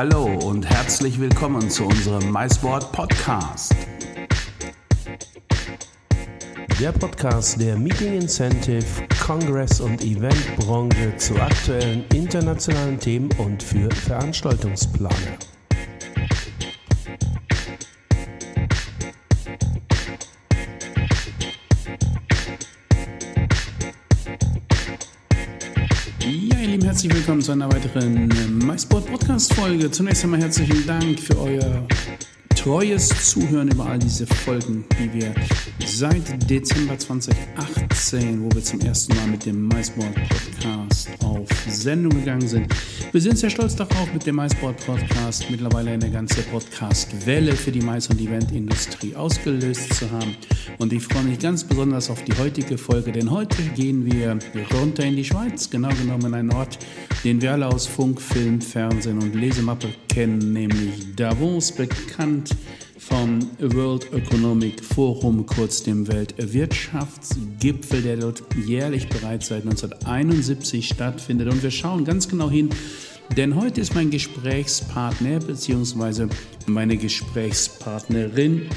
Hallo und herzlich willkommen zu unserem MySport Podcast. Der Podcast der Meeting Incentive, Kongress und Eventbranche zu aktuellen internationalen Themen und für Veranstaltungsplaner. Willkommen zu einer weiteren äh, MySport Podcast Folge. Zunächst einmal herzlichen Dank für euer treues Zuhören über all diese Folgen, die wir seit Dezember 2018, wo wir zum ersten Mal mit dem MySport Podcast auf Sendung gegangen sind. Wir sind sehr stolz darauf, mit dem MySport Podcast mittlerweile eine ganze Podcast-Welle für die Mais- und Eventindustrie ausgelöst zu haben. Und ich freue mich ganz besonders auf die heutige Folge, denn heute gehen wir runter in die Schweiz, genau genommen in einen Ort, den wir alle aus Funk, Film, Fernsehen und Lesemappe kennen, nämlich Davos, bekannt vom World Economic Forum, kurz dem Weltwirtschaftsgipfel, der dort jährlich bereits seit 1971 stattfindet. Und wir schauen ganz genau hin, denn heute ist mein Gesprächspartner bzw. meine Gesprächspartnerin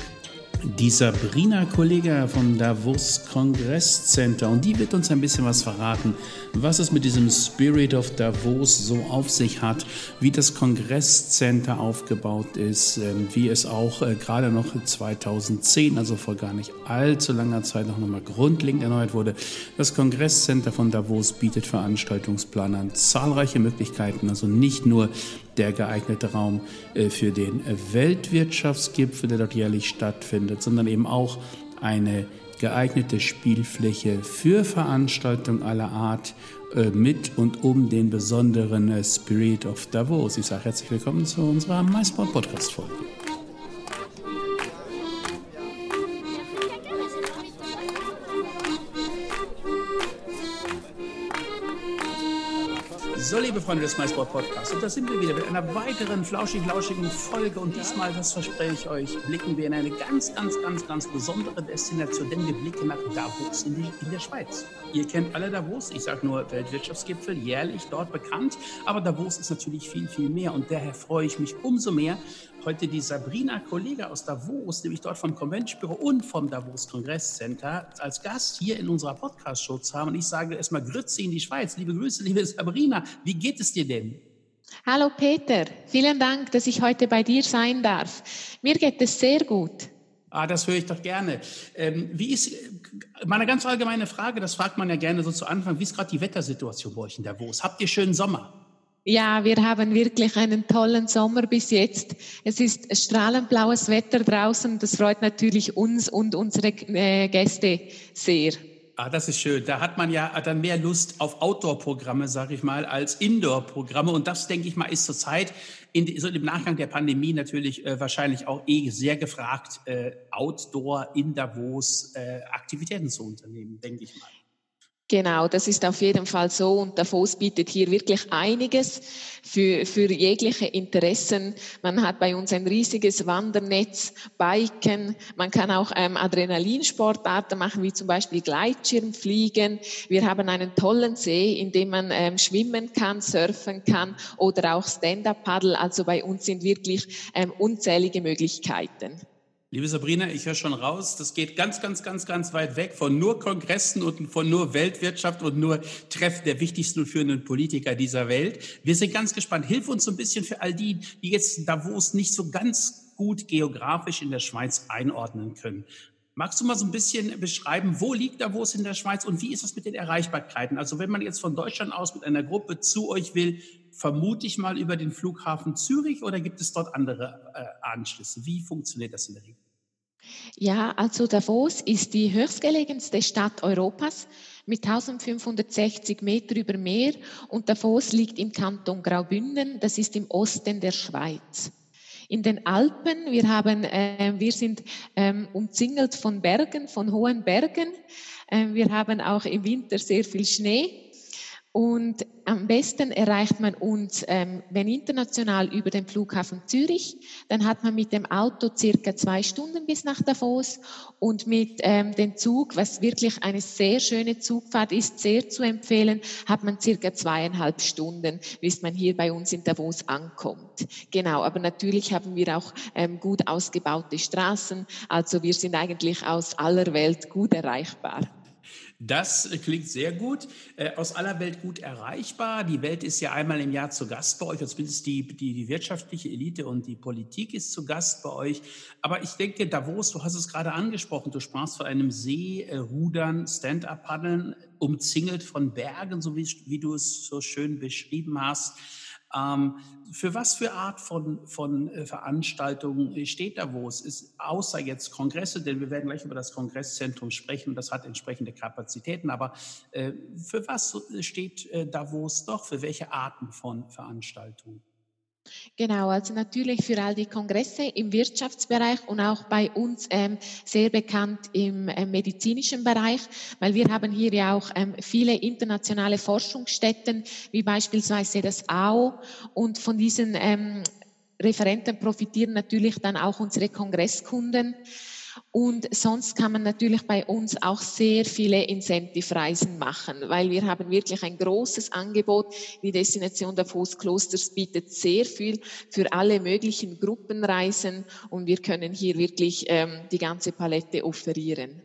die Sabrina Kollega vom Davos Kongress Center und die wird uns ein bisschen was verraten, was es mit diesem Spirit of Davos so auf sich hat, wie das Kongress Center aufgebaut ist, ähm, wie es auch äh, gerade noch 2010, also vor gar nicht allzu langer Zeit noch nochmal grundlegend erneuert wurde. Das Kongress Center von Davos bietet Veranstaltungsplanern zahlreiche Möglichkeiten, also nicht nur der geeignete Raum äh, für den Weltwirtschaftsgipfel, der dort jährlich stattfindet, sondern eben auch eine geeignete Spielfläche für Veranstaltungen aller Art äh, mit und um den besonderen äh, Spirit of Davos. Ich sage herzlich willkommen zu unserer MySport Podcast Folge. So, liebe Freunde des MySport Podcasts, und da sind wir wieder mit einer weiteren flauschig-lauschigen Folge. Und diesmal, das verspreche ich euch, blicken wir in eine ganz, ganz, ganz, ganz besondere Destination, denn wir blicken nach Davos in, die, in der Schweiz. Ihr kennt alle Davos, ich sage nur Weltwirtschaftsgipfel, jährlich dort bekannt. Aber Davos ist natürlich viel, viel mehr. Und daher freue ich mich umso mehr, heute die Sabrina Kollege aus Davos, nämlich dort vom Convention Büro und vom Davos Kongress Center, als Gast hier in unserer Podcast-Show zu haben. Und ich sage erstmal Grüße in die Schweiz. Liebe Grüße, liebe Sabrina. Wie geht es dir denn? Hallo Peter, vielen Dank, dass ich heute bei dir sein darf. Mir geht es sehr gut. Ah, das höre ich doch gerne. Ähm, wie ist, meine ganz allgemeine Frage, das fragt man ja gerne so zu Anfang, wie ist gerade die Wettersituation bei euch in Davos? Habt ihr schönen Sommer? Ja, wir haben wirklich einen tollen Sommer bis jetzt. Es ist strahlend blaues Wetter draußen. Das freut natürlich uns und unsere äh, Gäste sehr. Ah, das ist schön. Da hat man ja dann mehr Lust auf Outdoor-Programme, sage ich mal, als Indoor-Programme. Und das, denke ich mal, ist zurzeit in, so im Nachgang der Pandemie natürlich äh, wahrscheinlich auch eh sehr gefragt, äh, Outdoor in Davos äh, Aktivitäten zu unternehmen, denke ich mal. Genau, das ist auf jeden Fall so und Davos bietet hier wirklich einiges für, für jegliche Interessen. Man hat bei uns ein riesiges Wandernetz, Biken, man kann auch ähm, Adrenalinsportarten machen, wie zum Beispiel Gleitschirmfliegen. Wir haben einen tollen See, in dem man ähm, schwimmen kann, surfen kann oder auch Stand-up-Paddle. Also bei uns sind wirklich ähm, unzählige Möglichkeiten. Liebe Sabrina, ich höre schon raus, das geht ganz, ganz, ganz, ganz weit weg von nur Kongressen und von nur Weltwirtschaft und nur Treffen der wichtigsten und führenden Politiker dieser Welt. Wir sind ganz gespannt. Hilf uns so ein bisschen für all die, die jetzt Davos nicht so ganz gut geografisch in der Schweiz einordnen können. Magst du mal so ein bisschen beschreiben, wo liegt Davos in der Schweiz und wie ist das mit den Erreichbarkeiten? Also wenn man jetzt von Deutschland aus mit einer Gruppe zu euch will, vermute ich mal über den Flughafen Zürich oder gibt es dort andere äh, Anschlüsse? Wie funktioniert das in der Regel? Ja, also Davos ist die höchstgelegenste Stadt Europas mit 1560 Meter über Meer und Davos liegt im Kanton Graubünden, das ist im Osten der Schweiz. In den Alpen, wir haben, äh, wir sind ähm, umzingelt von Bergen, von hohen Bergen. Äh, wir haben auch im Winter sehr viel Schnee. Und am besten erreicht man uns, ähm, wenn international über den Flughafen Zürich, dann hat man mit dem Auto circa zwei Stunden bis nach Davos und mit ähm, dem Zug, was wirklich eine sehr schöne Zugfahrt ist, sehr zu empfehlen, hat man circa zweieinhalb Stunden, bis man hier bei uns in Davos ankommt. Genau, aber natürlich haben wir auch ähm, gut ausgebaute Straßen, also wir sind eigentlich aus aller Welt gut erreichbar. Das klingt sehr gut, äh, aus aller Welt gut erreichbar. Die Welt ist ja einmal im Jahr zu Gast bei euch, also zumindest die, die, die wirtschaftliche Elite und die Politik ist zu Gast bei euch. Aber ich denke, Davos, du hast es gerade angesprochen, du sprachst von einem See, äh, Rudern, Stand-up-Paddeln, umzingelt von Bergen, so wie, wie du es so schön beschrieben hast. Ähm, für was für Art von, von äh, Veranstaltungen steht Davos? Ist außer jetzt Kongresse, denn wir werden gleich über das Kongresszentrum sprechen, das hat entsprechende Kapazitäten, aber äh, für was steht äh, Davos doch? Für welche Arten von Veranstaltungen? Genau, also natürlich für all die Kongresse im Wirtschaftsbereich und auch bei uns ähm, sehr bekannt im äh, medizinischen Bereich, weil wir haben hier ja auch ähm, viele internationale Forschungsstätten, wie beispielsweise das AO und von diesen ähm, Referenten profitieren natürlich dann auch unsere Kongresskunden. Und sonst kann man natürlich bei uns auch sehr viele Incentive-Reisen machen, weil wir haben wirklich ein großes Angebot. Die Destination Davos Klosters bietet sehr viel für alle möglichen Gruppenreisen und wir können hier wirklich ähm, die ganze Palette offerieren.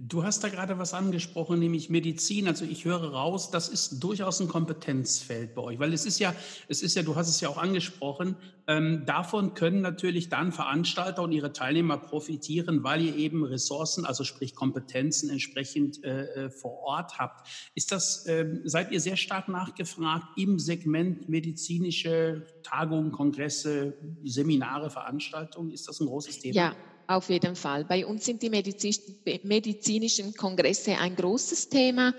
Du hast da gerade was angesprochen, nämlich Medizin. Also ich höre raus, das ist durchaus ein Kompetenzfeld bei euch, weil es ist ja, es ist ja, du hast es ja auch angesprochen, ähm, davon können natürlich dann Veranstalter und ihre Teilnehmer profitieren, weil ihr eben Ressourcen, also sprich Kompetenzen entsprechend äh, äh vor Ort habt. Ist das, ähm, seid ihr sehr stark nachgefragt im Segment medizinische Tagungen, Kongresse, Seminare, Veranstaltungen? Ist das ein großes Thema? Ja. Auf jeden Fall. Bei uns sind die medizinischen Kongresse ein großes Thema.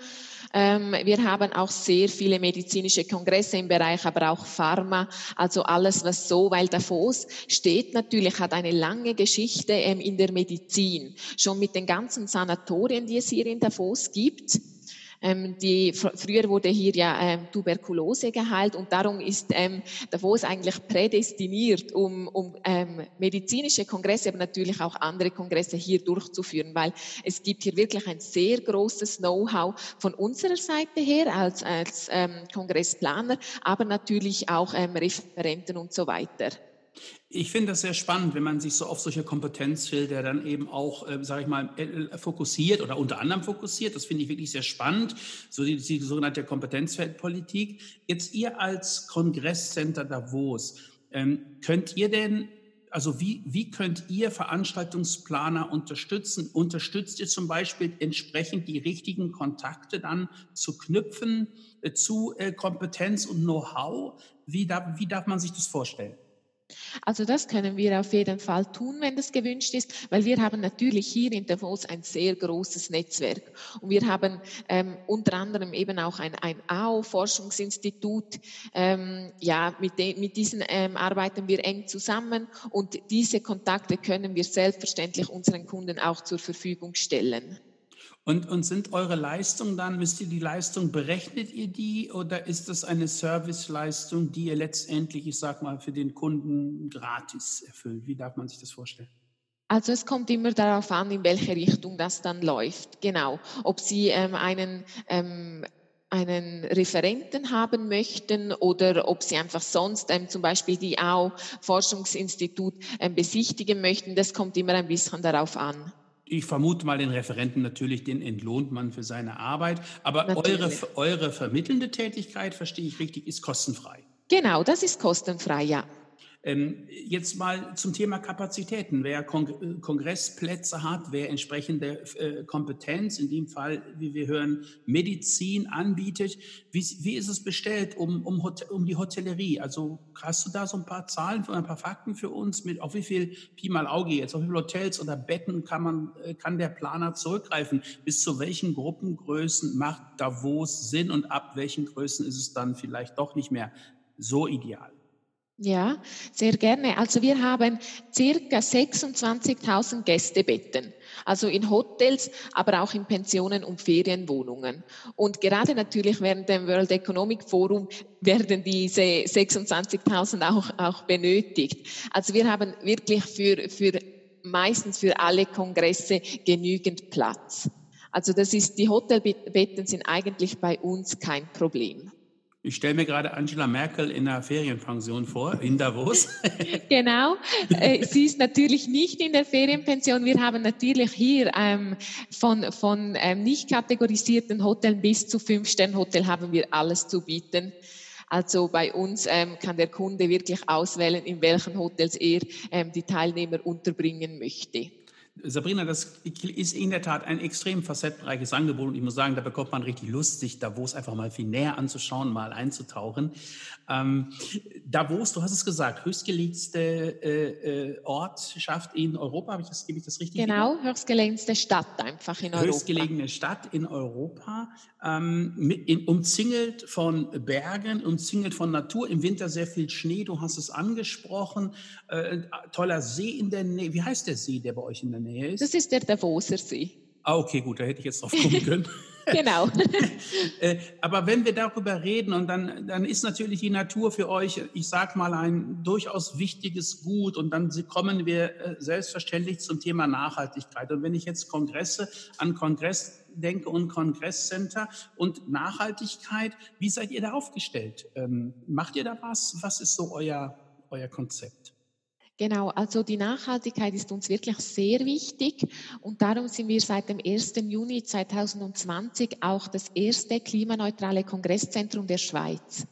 Ähm, wir haben auch sehr viele medizinische Kongresse im Bereich, aber auch Pharma, also alles, was so, weil Davos steht natürlich, hat eine lange Geschichte ähm, in der Medizin. Schon mit den ganzen Sanatorien, die es hier in Davos gibt ähm, die, früher wurde hier ja ähm, Tuberkulose geheilt und darum ist ähm, Davos eigentlich prädestiniert, um, um ähm, medizinische Kongresse, aber natürlich auch andere Kongresse hier durchzuführen, weil es gibt hier wirklich ein sehr großes Know-how von unserer Seite her als, als ähm, Kongressplaner, aber natürlich auch ähm, Referenten und so weiter. Ich finde das sehr spannend, wenn man sich so auf solche Kompetenzfelder dann eben auch, äh, sage ich mal, äh, fokussiert oder unter anderem fokussiert. Das finde ich wirklich sehr spannend, so die, die sogenannte Kompetenzfeldpolitik. Jetzt ihr als Kongresscenter Davos, ähm, könnt ihr denn, also wie, wie könnt ihr Veranstaltungsplaner unterstützen? Unterstützt ihr zum Beispiel entsprechend die richtigen Kontakte dann zu knüpfen äh, zu äh, Kompetenz und Know-how? Wie, da, wie darf man sich das vorstellen? Also das können wir auf jeden Fall tun, wenn das gewünscht ist, weil wir haben natürlich hier in Davos ein sehr großes Netzwerk und wir haben ähm, unter anderem eben auch ein, ein AO-Forschungsinstitut. Ähm, ja, mit, de, mit diesen ähm, arbeiten wir eng zusammen und diese Kontakte können wir selbstverständlich unseren Kunden auch zur Verfügung stellen. Und, und sind eure Leistungen dann, müsst ihr die Leistung, berechnet ihr die oder ist das eine Serviceleistung, die ihr letztendlich, ich sag mal, für den Kunden gratis erfüllt? Wie darf man sich das vorstellen? Also es kommt immer darauf an, in welche Richtung das dann läuft. Genau. Ob Sie ähm, einen ähm, einen Referenten haben möchten oder ob Sie einfach sonst ähm, zum Beispiel die AO Forschungsinstitut ähm, besichtigen möchten, das kommt immer ein bisschen darauf an. Ich vermute mal, den Referenten natürlich, den entlohnt man für seine Arbeit. Aber eure, eure vermittelnde Tätigkeit, verstehe ich richtig, ist kostenfrei. Genau, das ist kostenfrei, ja. Ähm, jetzt mal zum Thema Kapazitäten. Wer Kong Kongressplätze hat, wer entsprechende äh, Kompetenz, in dem Fall, wie wir hören, Medizin anbietet, wie, wie ist es bestellt um, um, um, die Hotellerie? Also hast du da so ein paar Zahlen, ein paar Fakten für uns, mit auf wie viel Pi mal Auge jetzt, auf wie viele Hotels oder Betten kann man, äh, kann der Planer zurückgreifen? Bis zu welchen Gruppengrößen macht Davos Sinn und ab welchen Größen ist es dann vielleicht doch nicht mehr so ideal? Ja, sehr gerne. Also wir haben circa 26.000 Gästebetten, also in Hotels, aber auch in Pensionen und Ferienwohnungen. Und gerade natürlich während dem World Economic Forum werden diese 26.000 auch, auch benötigt. Also wir haben wirklich für, für meistens für alle Kongresse genügend Platz. Also das ist, die Hotelbetten sind eigentlich bei uns kein Problem. Ich stelle mir gerade Angela Merkel in einer Ferienpension vor, in Davos. genau. Äh, sie ist natürlich nicht in der Ferienpension. Wir haben natürlich hier ähm, von, von ähm, nicht kategorisierten Hotels bis zu Fünf-Sterne-Hotel haben wir alles zu bieten. Also bei uns ähm, kann der Kunde wirklich auswählen, in welchen Hotels er ähm, die Teilnehmer unterbringen möchte. Sabrina, das ist in der Tat ein extrem facettenreiches Angebot und ich muss sagen, da bekommt man richtig Lust, sich Davos einfach mal viel näher anzuschauen, mal einzutauchen. Ähm, Davos, du hast es gesagt, höchstgelegenste äh, äh, Ortschaft in Europa, habe ich das, gebe ich das richtig? Genau, wieder? höchstgelegenste Stadt einfach in Europa. Höchstgelegene Stadt in Europa, ähm, mit, in, umzingelt von Bergen, umzingelt von Natur, im Winter sehr viel Schnee, du hast es angesprochen, äh, toller See in der Nähe. Wie heißt der See, der bei euch in der Nähe Nähe ist? Das ist der Davoser See. Ah, okay, gut, da hätte ich jetzt drauf kommen können. genau. Äh, aber wenn wir darüber reden, und dann, dann ist natürlich die Natur für euch, ich sag mal, ein durchaus wichtiges Gut. Und dann kommen wir äh, selbstverständlich zum Thema Nachhaltigkeit. Und wenn ich jetzt Kongresse an Kongress denke und Kongresscenter und Nachhaltigkeit, wie seid ihr da aufgestellt? Ähm, macht ihr da was? Was ist so euer, euer Konzept? Genau, also die Nachhaltigkeit ist uns wirklich sehr wichtig und darum sind wir seit dem 1. Juni 2020 auch das erste klimaneutrale Kongresszentrum der Schweiz.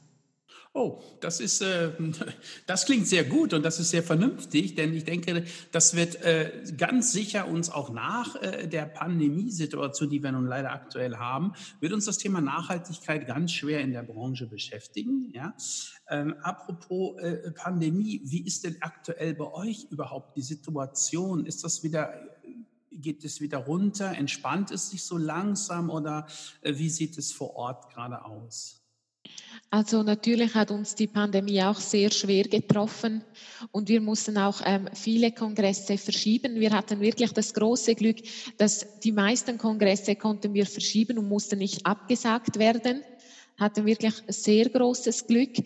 Oh, das ist, äh, das klingt sehr gut und das ist sehr vernünftig, denn ich denke, das wird äh, ganz sicher uns auch nach äh, der Pandemiesituation, die wir nun leider aktuell haben, wird uns das Thema Nachhaltigkeit ganz schwer in der Branche beschäftigen. Ja? Ähm, apropos äh, Pandemie, wie ist denn aktuell bei euch überhaupt die Situation? Ist das wieder geht es wieder runter? Entspannt es sich so langsam oder äh, wie sieht es vor Ort gerade aus? Also natürlich hat uns die Pandemie auch sehr schwer getroffen und wir mussten auch ähm, viele Kongresse verschieben. Wir hatten wirklich das große Glück, dass die meisten Kongresse konnten wir verschieben und mussten nicht abgesagt werden. Hatten wirklich sehr großes Glück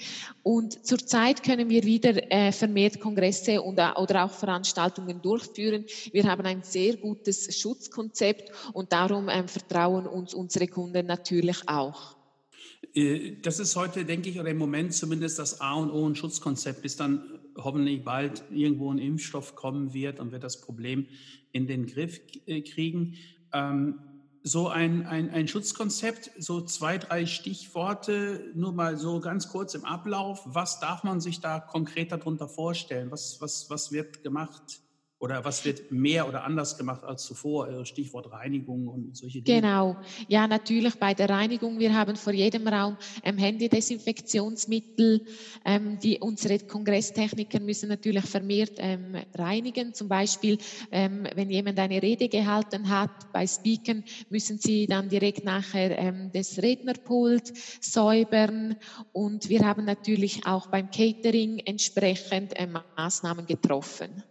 und zurzeit können wir wieder äh, vermehrt Kongresse und, äh, oder auch Veranstaltungen durchführen. Wir haben ein sehr gutes Schutzkonzept und darum ähm, vertrauen uns unsere Kunden natürlich auch. Äh, das ist heute, denke ich, oder im Moment zumindest das A und O ein Schutzkonzept, bis dann hoffentlich bald irgendwo ein Impfstoff kommen wird und wir das Problem in den Griff äh, kriegen. Ähm, so ein, ein, ein Schutzkonzept, so zwei, drei Stichworte, nur mal so ganz kurz im Ablauf. Was darf man sich da konkret darunter vorstellen? Was, was, was wird gemacht? Oder was wird mehr oder anders gemacht als zuvor? Äh, Stichwort Reinigung und solche Dinge. Genau. Ja, natürlich bei der Reinigung. Wir haben vor jedem Raum ähm, Händedesinfektionsmittel. Ähm, die, unsere Kongresstechniker müssen natürlich vermehrt ähm, reinigen. Zum Beispiel, ähm, wenn jemand eine Rede gehalten hat bei Speaken, müssen sie dann direkt nachher ähm, das Rednerpult säubern. Und wir haben natürlich auch beim Catering entsprechend ähm, Maßnahmen getroffen.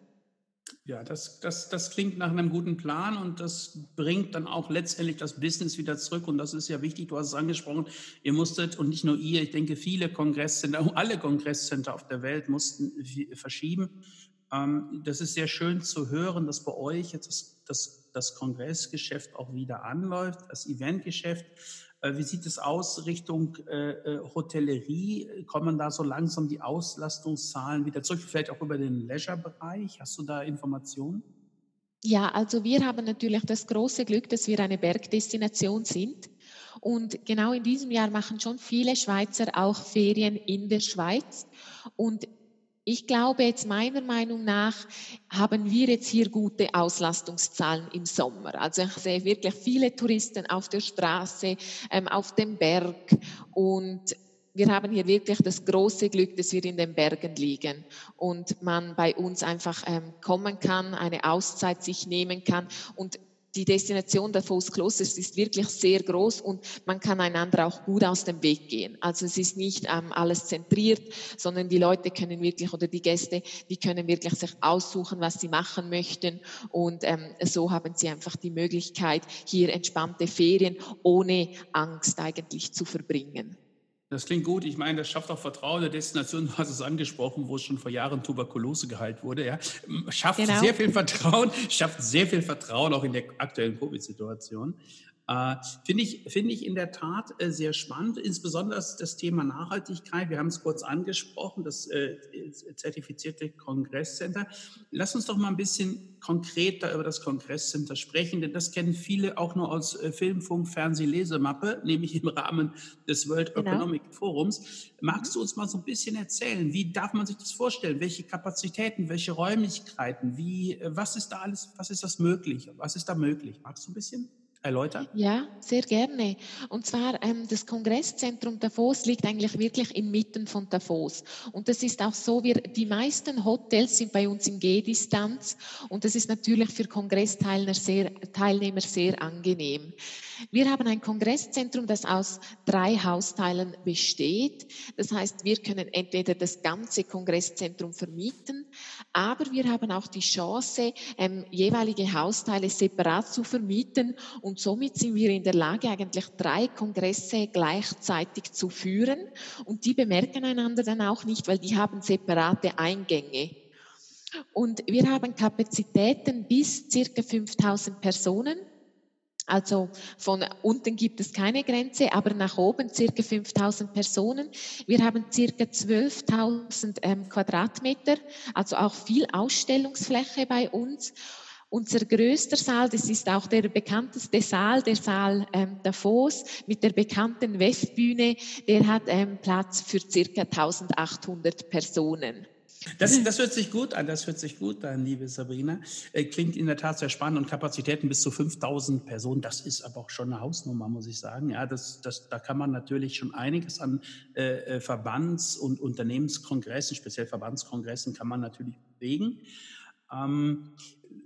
Ja, das, das, das klingt nach einem guten Plan und das bringt dann auch letztendlich das Business wieder zurück. Und das ist ja wichtig, du hast es angesprochen, ihr musstet, und nicht nur ihr, ich denke, viele Kongresscenter, alle Kongresscenter auf der Welt mussten verschieben. Ähm, das ist sehr schön zu hören, dass bei euch jetzt das, das, das Kongressgeschäft auch wieder anläuft, das Eventgeschäft. Äh, wie sieht es aus Richtung äh, äh, Hotellerie? Kommen da so langsam die Auslastungszahlen wieder zurück? Vielleicht auch über den Leisure-Bereich? Hast du da Informationen? Ja, also wir haben natürlich das große Glück, dass wir eine Bergdestination sind. Und genau in diesem Jahr machen schon viele Schweizer auch Ferien in der Schweiz. Und ich glaube jetzt meiner Meinung nach haben wir jetzt hier gute Auslastungszahlen im Sommer. Also ich sehe wirklich viele Touristen auf der Straße, ähm, auf dem Berg und wir haben hier wirklich das große Glück, dass wir in den Bergen liegen und man bei uns einfach ähm, kommen kann, eine Auszeit sich nehmen kann und die Destination Davos Klosters ist wirklich sehr groß und man kann einander auch gut aus dem Weg gehen. Also es ist nicht ähm, alles zentriert, sondern die Leute können wirklich oder die Gäste, die können wirklich sich aussuchen, was sie machen möchten und ähm, so haben sie einfach die Möglichkeit, hier entspannte Ferien ohne Angst eigentlich zu verbringen. Das klingt gut. Ich meine, das schafft auch Vertrauen der Destination. Du hast es angesprochen, wo es schon vor Jahren Tuberkulose geheilt wurde. Ja, schafft genau. sehr viel Vertrauen, schafft sehr viel Vertrauen auch in der aktuellen Covid-Situation. Äh, Finde ich, finde ich in der Tat äh, sehr spannend, insbesondere das Thema Nachhaltigkeit. Wir haben es kurz angesprochen, das äh, zertifizierte Kongresscenter. Lass uns doch mal ein bisschen konkreter über das Kongresscenter sprechen, denn das kennen viele auch nur aus äh, Film, Funk, Fernseh, Lesemappe, nämlich im Rahmen des World genau. Economic Forums. Magst du uns mal so ein bisschen erzählen, wie darf man sich das vorstellen? Welche Kapazitäten, welche Räumlichkeiten, wie, äh, was ist da alles, was ist das möglich? Was ist da möglich? Magst du ein bisschen? Erläutern? Ja, sehr gerne. Und zwar ähm, das Kongresszentrum Davos liegt eigentlich wirklich inmitten von Davos. Und das ist auch so, wir, die meisten Hotels sind bei uns in Gehdistanz und das ist natürlich für Kongressteilnehmer sehr, Teilnehmer sehr angenehm. Wir haben ein Kongresszentrum, das aus drei Hausteilen besteht. Das heißt, wir können entweder das ganze Kongresszentrum vermieten, aber wir haben auch die Chance, ähm, jeweilige Hausteile separat zu vermieten und somit sind wir in der Lage, eigentlich drei Kongresse gleichzeitig zu führen und die bemerken einander dann auch nicht, weil die haben separate Eingänge. Und wir haben Kapazitäten bis circa 5000 Personen. Also von unten gibt es keine Grenze, aber nach oben circa 5000 Personen. Wir haben circa 12.000 ähm, Quadratmeter, also auch viel Ausstellungsfläche bei uns. Unser größter Saal, das ist auch der bekannteste Saal, der Saal ähm, Davos mit der bekannten Westbühne, der hat ähm, Platz für circa 1800 Personen. Das, das hört sich gut an, das hört sich gut an, liebe Sabrina. Äh, klingt in der Tat sehr spannend und Kapazitäten bis zu 5000 Personen, das ist aber auch schon eine Hausnummer, muss ich sagen. Ja, das, das, da kann man natürlich schon einiges an äh, äh Verbands- und Unternehmenskongressen, speziell Verbandskongressen, kann man natürlich bewegen. Ähm,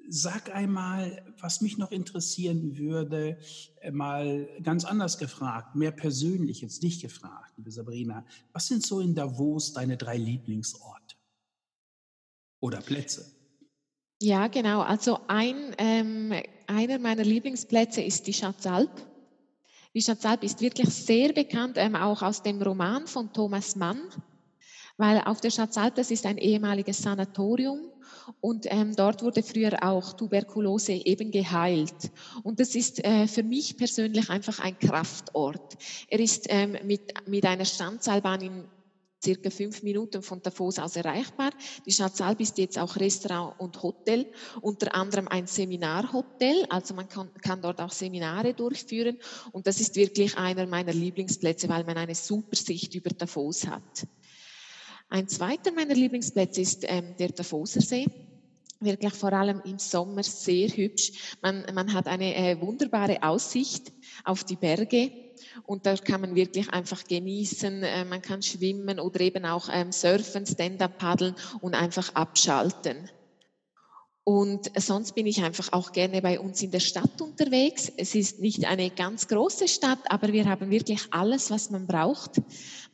sag einmal, was mich noch interessieren würde, äh, mal ganz anders gefragt, mehr persönlich jetzt nicht gefragt, liebe Sabrina. Was sind so in Davos deine drei Lieblingsorte? oder Plätze? Ja, genau. Also ein, ähm, einer meiner Lieblingsplätze ist die Schatzalp. Die Schatzalp ist wirklich sehr bekannt, ähm, auch aus dem Roman von Thomas Mann, weil auf der Schatzalp, das ist ein ehemaliges Sanatorium und ähm, dort wurde früher auch Tuberkulose eben geheilt. Und das ist äh, für mich persönlich einfach ein Kraftort. Er ist ähm, mit, mit einer Standseilbahn in circa fünf Minuten von Davos aus erreichbar. Die Schatzalp ist jetzt auch Restaurant und Hotel, unter anderem ein Seminarhotel, also man kann, kann dort auch Seminare durchführen und das ist wirklich einer meiner Lieblingsplätze, weil man eine super Sicht über Davos hat. Ein zweiter meiner Lieblingsplätze ist ähm, der Davoser See wirklich vor allem im Sommer sehr hübsch. Man, man hat eine äh, wunderbare Aussicht auf die Berge und da kann man wirklich einfach genießen. Äh, man kann schwimmen oder eben auch ähm, surfen, Stand-up paddeln und einfach abschalten. Und sonst bin ich einfach auch gerne bei uns in der Stadt unterwegs. Es ist nicht eine ganz große Stadt, aber wir haben wirklich alles, was man braucht.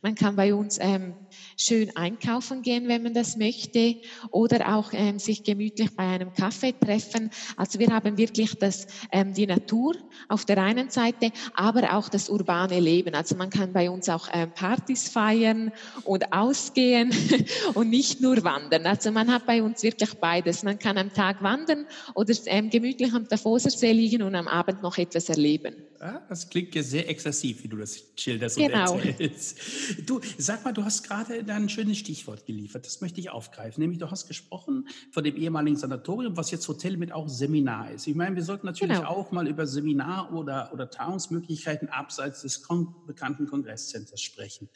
Man kann bei uns ähm, schön einkaufen gehen, wenn man das möchte, oder auch ähm, sich gemütlich bei einem Kaffee treffen. Also wir haben wirklich das, ähm, die Natur auf der einen Seite, aber auch das urbane Leben. Also man kann bei uns auch ähm, Partys feiern und ausgehen und nicht nur wandern. Also man hat bei uns wirklich beides. Man kann am Tag wandern oder ähm, gemütlich am Davoser See liegen und am Abend noch etwas erleben. Ah, das klingt ja sehr exzessiv, wie du das schilderst genau. und erzählst. Du, sag mal, du hast gerade ein schönes Stichwort geliefert. Das möchte ich aufgreifen. Nämlich, du hast gesprochen von dem ehemaligen Sanatorium, was jetzt Hotel mit auch Seminar ist. Ich meine, wir sollten natürlich genau. auch mal über Seminar- oder, oder Tagungsmöglichkeiten abseits des kon bekannten Kongresscenters sprechen.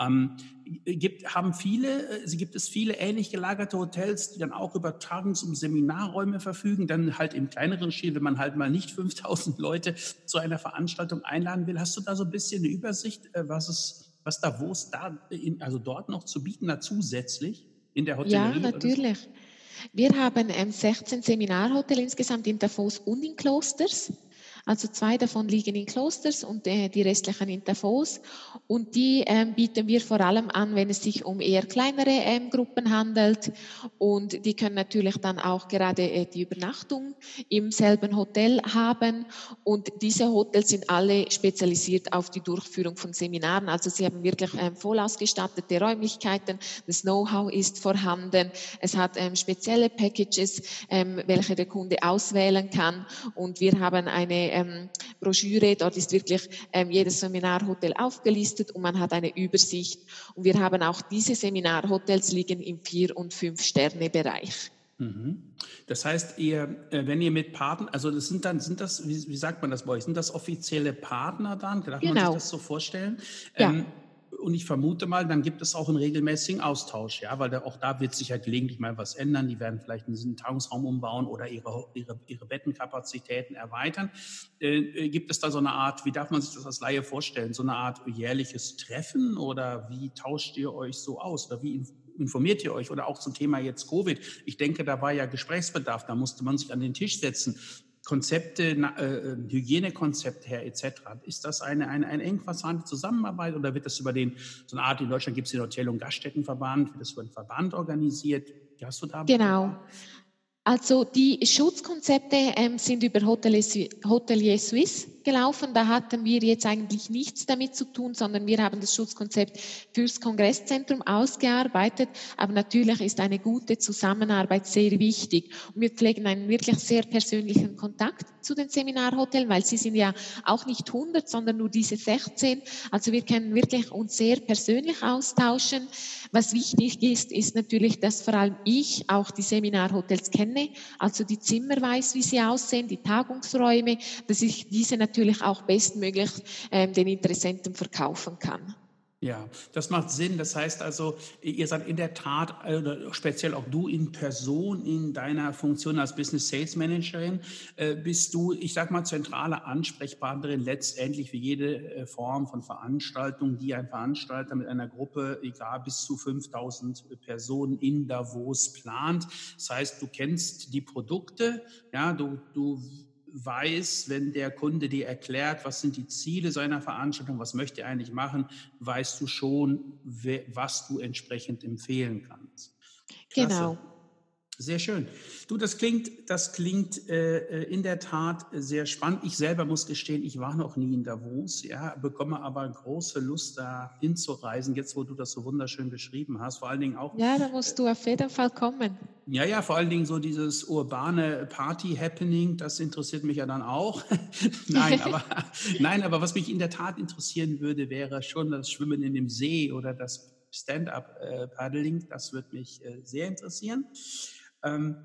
Ähm, gibt, haben viele, äh, gibt es viele ähnlich gelagerte Hotels, die dann auch über Tagungs- und Seminarräume verfügen, dann halt im kleineren Stil, wenn man halt mal nicht 5000 Leute zu einer Veranstaltung einladen will. Hast du da so ein bisschen eine Übersicht, äh, was es was Davos da, in, also dort noch zu bieten hat zusätzlich in der Hotellerie? Ja, natürlich. Wir haben ähm, 16 Seminarhotels insgesamt in Davos und in Klosters. Also zwei davon liegen in Klosters und äh, die restlichen in Davos. Und die ähm, bieten wir vor allem an, wenn es sich um eher kleinere ähm, Gruppen handelt. Und die können natürlich dann auch gerade äh, die Übernachtung im selben Hotel haben. Und diese Hotels sind alle spezialisiert auf die Durchführung von Seminaren. Also sie haben wirklich ähm, voll ausgestattete Räumlichkeiten. Das Know-how ist vorhanden. Es hat spezielle Packages, welche der Kunde auswählen kann. Und wir haben eine ähm, Broschüre. Dort ist wirklich ähm, jedes Seminarhotel aufgelistet und man hat eine Übersicht. Und wir haben auch diese Seminarhotels liegen im Vier- und Fünf-Sterne-Bereich. Mhm. Das heißt, ihr, äh, wenn ihr mit Partnern, also das sind dann, sind das, wie, wie, sagt man das bei euch, sind das offizielle Partner dann? Darf genau. man sich genau. das so vorstellen? Ja. Ähm, und ich vermute mal, dann gibt es auch einen regelmäßigen Austausch, ja, weil da, auch da wird sich ja gelegentlich mal was ändern. Die werden vielleicht einen Tagungsraum umbauen oder ihre, ihre, ihre Bettenkapazitäten erweitern. Äh, gibt es da so eine Art, wie darf man sich das als Laie vorstellen, so eine Art jährliches Treffen oder wie tauscht ihr euch so aus oder wie informiert ihr euch oder auch zum Thema jetzt Covid? Ich denke, da war ja Gesprächsbedarf, da musste man sich an den Tisch setzen. Konzepte, äh, äh, Hygienekonzept her etc. Ist das eine, eine, eine eng verzahnte Zusammenarbeit oder wird das über den, so eine Art, in Deutschland gibt es den Hotel- und Gaststättenverband, wird das über den Verband organisiert? Hast du da? Genau. Also die Schutzkonzepte ähm, sind über Hotelier Suisse gelaufen. Da hatten wir jetzt eigentlich nichts damit zu tun, sondern wir haben das Schutzkonzept fürs Kongresszentrum ausgearbeitet. Aber natürlich ist eine gute Zusammenarbeit sehr wichtig. Und wir pflegen einen wirklich sehr persönlichen Kontakt zu den Seminarhotels, weil sie sind ja auch nicht 100, sondern nur diese 16. Also wir können wirklich uns sehr persönlich austauschen. Was wichtig ist, ist natürlich, dass vor allem ich auch die Seminarhotels kenne, also die Zimmer weiß, wie sie aussehen, die Tagungsräume, dass ich diese natürlich natürlich auch bestmöglich ähm, den Interessenten verkaufen kann. Ja, das macht Sinn. Das heißt also, ihr seid in der Tat, oder speziell auch du in Person, in deiner Funktion als Business Sales Managerin, äh, bist du, ich sag mal, zentrale Ansprechpartnerin letztendlich für jede äh, Form von Veranstaltung, die ein Veranstalter mit einer Gruppe, egal bis zu 5000 Personen in Davos plant. Das heißt, du kennst die Produkte, ja, du, du weiß, wenn der Kunde dir erklärt, was sind die Ziele seiner Veranstaltung, was möchte er eigentlich machen, weißt du schon, was du entsprechend empfehlen kannst. Klasse. Genau. Sehr schön. Du, das klingt, das klingt äh, äh, in der Tat sehr spannend. Ich selber muss gestehen, ich war noch nie in Davos, ja, bekomme aber große Lust, da hinzureisen, jetzt wo du das so wunderschön beschrieben hast. Vor allen Dingen auch. Ja, da musst du auf jeden Fall kommen. Ja, ja, vor allen Dingen so dieses urbane Party-Happening, das interessiert mich ja dann auch. nein, aber, nein, aber was mich in der Tat interessieren würde, wäre schon das Schwimmen in dem See oder das Stand-up-Paddling. Äh, das würde mich äh, sehr interessieren. Ähm,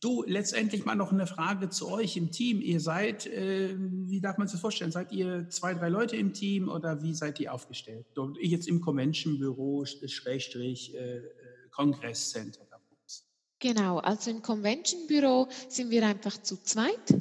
du, letztendlich mal noch eine Frage zu euch im Team. Ihr seid, äh, wie darf man sich das vorstellen? Seid ihr zwei, drei Leute im Team oder wie seid ihr aufgestellt? Jetzt im Convention-Büro, Schrägstrich, äh, äh Kongresscenter. Genau, also im Convention-Büro sind wir einfach zu zweit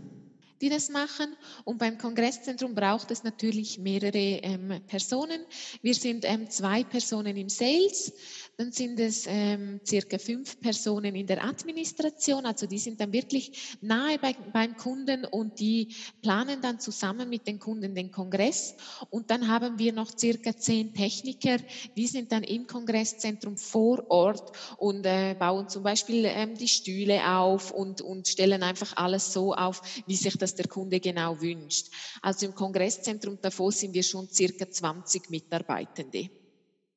die das machen. Und beim Kongresszentrum braucht es natürlich mehrere ähm, Personen. Wir sind ähm, zwei Personen im Sales, dann sind es ähm, circa fünf Personen in der Administration. Also die sind dann wirklich nahe bei, beim Kunden und die planen dann zusammen mit den Kunden den Kongress. Und dann haben wir noch circa zehn Techniker, die sind dann im Kongresszentrum vor Ort und äh, bauen zum Beispiel ähm, die Stühle auf und, und stellen einfach alles so auf, wie sich das der Kunde genau wünscht. Also im Kongresszentrum davor sind wir schon circa 20 Mitarbeitende.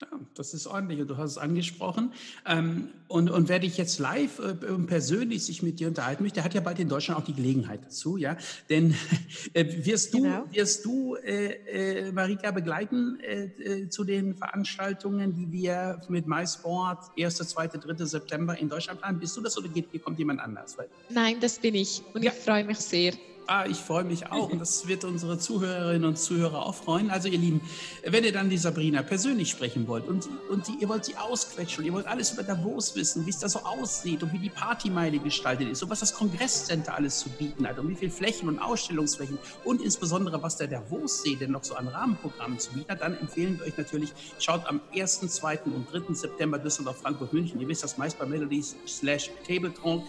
Ja, das ist ordentlich und du hast es angesprochen. Ähm, und, und wer dich jetzt live äh, persönlich sich mit dir unterhalten möchte, der hat ja bald in Deutschland auch die Gelegenheit dazu, ja. Denn äh, wirst du, genau. wirst du äh, äh, Marika begleiten äh, äh, zu den Veranstaltungen, die wir mit MySport 1., 2., 3. September in Deutschland planen? Bist du das oder geht, kommt jemand anders? Nein, das bin ich und ja. ich freue mich sehr. Ah, ich freue mich auch und das wird unsere Zuhörerinnen und Zuhörer auch freuen. Also ihr Lieben, wenn ihr dann die Sabrina persönlich sprechen wollt und, und die, ihr wollt sie ausquetschen, ihr wollt alles über Davos wissen, wie es da so aussieht und wie die Partymeile gestaltet ist und was das Kongresscenter alles zu bieten hat und wie viele Flächen und Ausstellungsflächen und insbesondere was der Davos-See denn noch so an Rahmenprogrammen zu bieten hat, dann empfehlen wir euch natürlich, schaut am 1., 2. und 3. September Düsseldorf, Frankfurt, München. Ihr wisst das meist bei Melodies slash Tabletronk.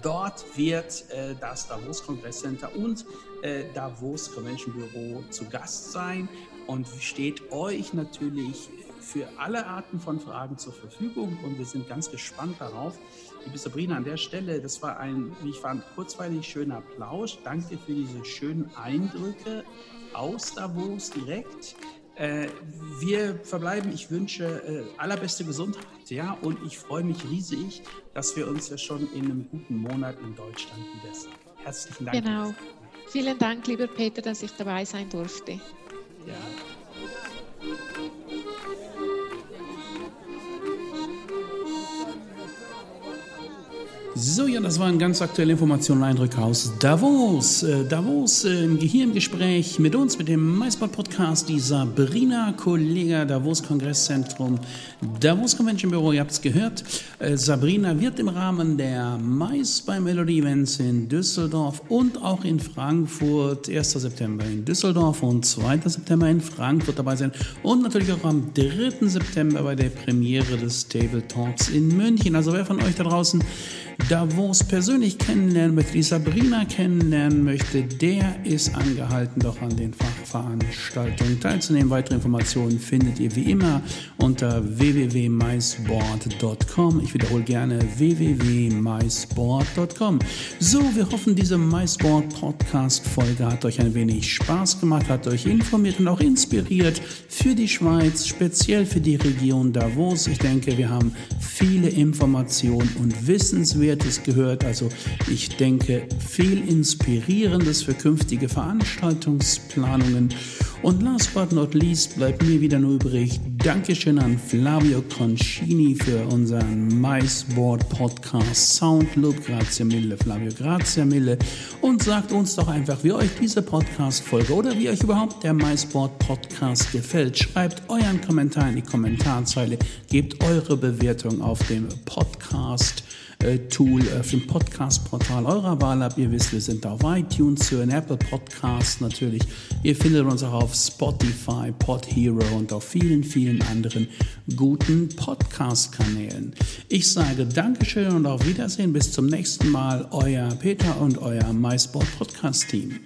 Dort wird äh, das Davos Kongresscenter und äh, Davos Convention Büro zu Gast sein und steht euch natürlich für alle Arten von Fragen zur Verfügung und wir sind ganz gespannt darauf. Liebe Sabrina, an der Stelle, das war ein, wie ich fand, kurzweilig schöner Applaus. Danke für diese schönen Eindrücke aus Davos direkt. Äh, wir verbleiben. Ich wünsche äh, allerbeste Gesundheit, ja, und ich freue mich riesig, dass wir uns ja schon in einem guten Monat in Deutschland wiedersehen. Herzlichen Dank. Genau. Vielen Dank, lieber Peter, dass ich dabei sein durfte. Ja. So, ja, das waren ganz aktuelle Informationen und Eindrücke aus Davos. Äh, Davos äh, im Gehirngespräch mit uns, mit dem MySpot-Podcast, die Sabrina Kollega, Davos Kongresszentrum, Davos Convention Büro, ihr habt es gehört. Äh, Sabrina wird im Rahmen der Mais bei Melody Events in Düsseldorf und auch in Frankfurt, 1. September in Düsseldorf und 2. September in Frankfurt dabei sein und natürlich auch am 3. September bei der Premiere des Table Talks in München. Also wer von euch da draußen Davos persönlich kennenlernen möchte, die Sabrina kennenlernen möchte, der ist angehalten, doch an den Fachveranstaltungen teilzunehmen. Weitere Informationen findet ihr wie immer unter www.mysport.com. Ich wiederhole gerne www.mysport.com. So, wir hoffen, diese MySport Podcast Folge hat euch ein wenig Spaß gemacht, hat euch informiert und auch inspiriert für die Schweiz, speziell für die Region Davos. Ich denke, wir haben viele Informationen und Wissenswerte Wissenswertes gehört. Also ich denke, viel Inspirierendes für künftige Veranstaltungsplanungen. Und last but not least bleibt mir wieder nur übrig. Dankeschön an Flavio Concini für unseren MySboard Podcast Soundloop. Grazie mille, Flavio, grazie mille. Und sagt uns doch einfach, wie euch diese Podcast-Folge oder wie euch überhaupt der MySboard Podcast gefällt. Schreibt euren Kommentar in die Kommentarzeile. Gebt eure Bewertung auf dem Podcast. Äh, Tool auf dem Podcast-Portal eurer Wahl ab. Ihr wisst, wir sind auf iTunes zu Apple Podcasts natürlich. Ihr findet uns auch auf Spotify, Pod Hero und auf vielen, vielen anderen guten Podcast-Kanälen. Ich sage Dankeschön und auf Wiedersehen. Bis zum nächsten Mal. Euer Peter und euer MySport Podcast-Team.